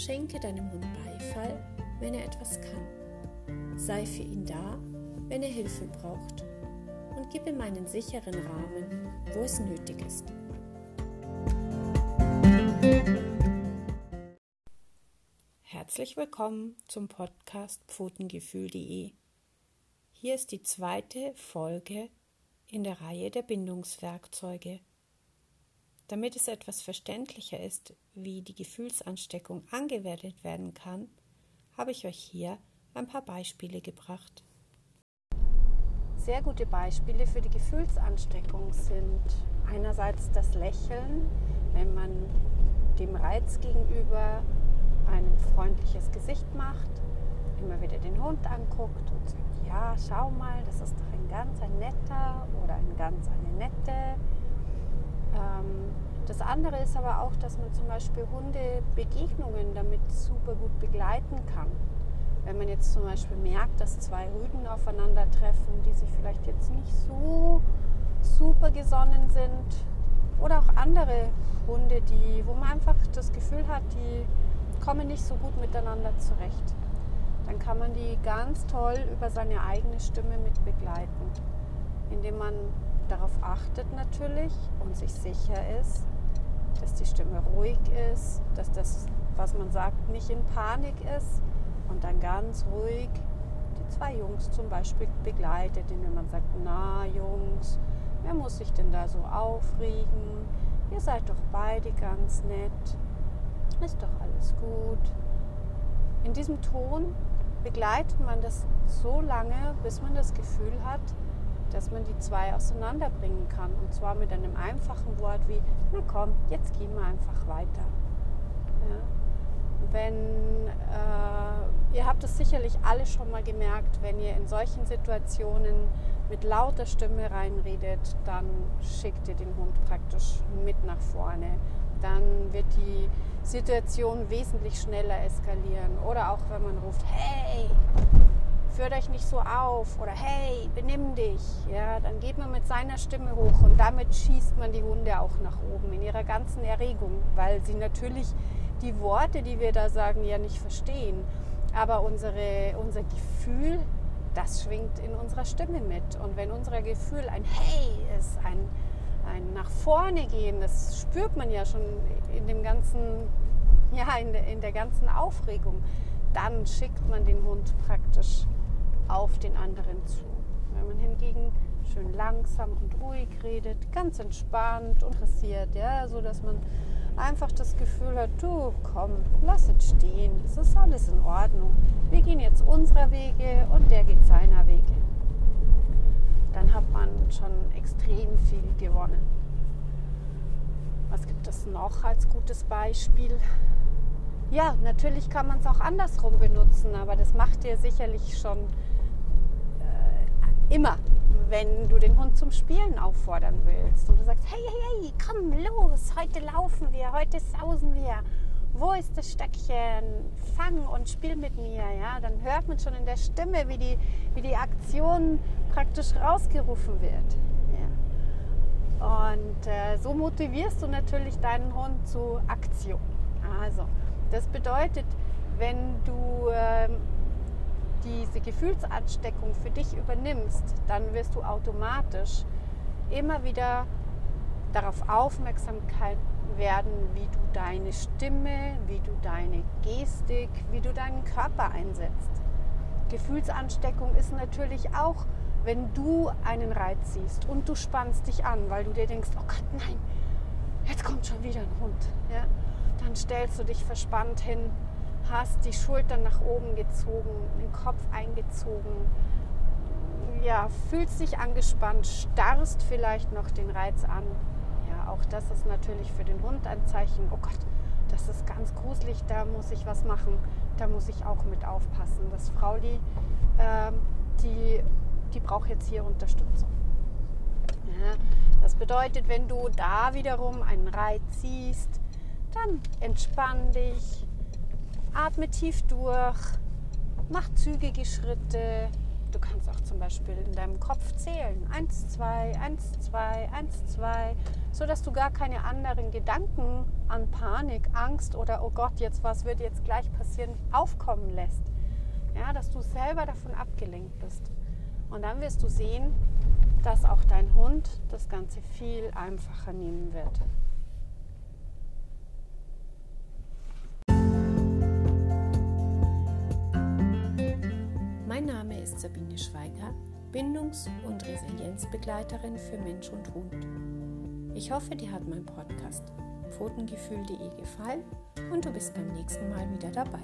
Schenke deinem Hund Beifall, wenn er etwas kann. Sei für ihn da, wenn er Hilfe braucht. Und gib ihm einen sicheren Rahmen, wo es nötig ist. Herzlich willkommen zum Podcast Pfotengefühl.de. Hier ist die zweite Folge in der Reihe der Bindungswerkzeuge. Damit es etwas verständlicher ist, wie die Gefühlsansteckung angewendet werden kann, habe ich euch hier ein paar Beispiele gebracht. Sehr gute Beispiele für die Gefühlsansteckung sind einerseits das Lächeln, wenn man dem Reiz gegenüber ein freundliches Gesicht macht, immer wieder den Hund anguckt und sagt, ja, schau mal, das ist doch ein ganz ein netter oder ein ganz eine nette ähm, das andere ist aber auch, dass man zum Beispiel Hundebegegnungen damit super gut begleiten kann. Wenn man jetzt zum Beispiel merkt, dass zwei Rüden aufeinandertreffen, die sich vielleicht jetzt nicht so super gesonnen sind, oder auch andere Hunde, die, wo man einfach das Gefühl hat, die kommen nicht so gut miteinander zurecht, dann kann man die ganz toll über seine eigene Stimme mit begleiten, indem man darauf achtet natürlich und sich sicher ist, dass die Stimme ruhig ist, dass das, was man sagt, nicht in Panik ist und dann ganz ruhig die zwei Jungs zum Beispiel begleitet, indem man sagt, na Jungs, wer muss sich denn da so aufregen? Ihr seid doch beide ganz nett. Ist doch alles gut. In diesem Ton begleitet man das so lange, bis man das Gefühl hat, dass man die zwei auseinanderbringen kann. Und zwar mit einem einfachen Wort wie, na komm, jetzt gehen wir einfach weiter. Ja? Wenn, äh, ihr habt es sicherlich alle schon mal gemerkt, wenn ihr in solchen Situationen mit lauter Stimme reinredet, dann schickt ihr den Hund praktisch mit nach vorne. Dann wird die Situation wesentlich schneller eskalieren. Oder auch wenn man ruft, hey, führt euch nicht so auf oder hey, benimm dich. Ja, dann geht man mit seiner Stimme hoch und damit schießt man die Hunde auch nach oben in ihrer ganzen Erregung, weil sie natürlich die Worte, die wir da sagen, ja nicht verstehen. Aber unsere, unser Gefühl, das schwingt in unserer Stimme mit. Und wenn unser Gefühl ein Hey ist, ein, ein nach vorne gehen, das spürt man ja schon in dem ganzen, ja, in der, in der ganzen Aufregung, dann schickt man den Hund praktisch auf den anderen zu. Wenn man hingegen schön langsam und ruhig redet, ganz entspannt und interessiert, ja, so dass man einfach das Gefühl hat, du komm, lass es stehen, es ist alles in Ordnung. Wir gehen jetzt unserer Wege und der geht seiner Wege. Dann hat man schon extrem viel gewonnen. Was gibt es noch als gutes Beispiel? Ja, natürlich kann man es auch andersrum benutzen, aber das macht ihr sicherlich schon Immer, wenn du den Hund zum Spielen auffordern willst und du sagst, hey, hey, hey, komm los, heute laufen wir, heute sausen wir. Wo ist das Stöckchen? Fang und spiel mit mir. Ja, dann hört man schon in der Stimme, wie die, wie die Aktion praktisch rausgerufen wird. Und äh, so motivierst du natürlich deinen Hund zu Aktion. Also, das bedeutet, wenn du äh, diese Gefühlsansteckung für dich übernimmst, dann wirst du automatisch immer wieder darauf aufmerksam werden, wie du deine Stimme, wie du deine Gestik, wie du deinen Körper einsetzt. Gefühlsansteckung ist natürlich auch, wenn du einen Reiz siehst und du spannst dich an, weil du dir denkst, oh Gott, nein, jetzt kommt schon wieder ein Hund. Ja? Dann stellst du dich verspannt hin hast die Schultern nach oben gezogen, den Kopf eingezogen, ja, fühlst dich angespannt, starrst vielleicht noch den Reiz an. Ja, auch das ist natürlich für den Hund ein Zeichen, oh Gott, das ist ganz gruselig, da muss ich was machen, da muss ich auch mit aufpassen. Das Frauli, äh, die, die braucht jetzt hier Unterstützung. Ja, das bedeutet, wenn du da wiederum einen Reiz siehst, dann entspann dich, Atme tief durch, mach zügige Schritte, Du kannst auch zum Beispiel in deinem Kopf zählen. Eins, zwei, eins, zwei, eins, zwei, sodass du gar keine anderen Gedanken an Panik, Angst oder oh Gott, jetzt was wird jetzt gleich passieren, aufkommen lässt. Ja, dass du selber davon abgelenkt bist. Und dann wirst du sehen, dass auch dein Hund das Ganze viel einfacher nehmen wird. Sabine Schweiger, Bindungs- und Resilienzbegleiterin für Mensch und Hund. Ich hoffe, dir hat mein Podcast pfotengefühl.de gefallen und du bist beim nächsten Mal wieder dabei.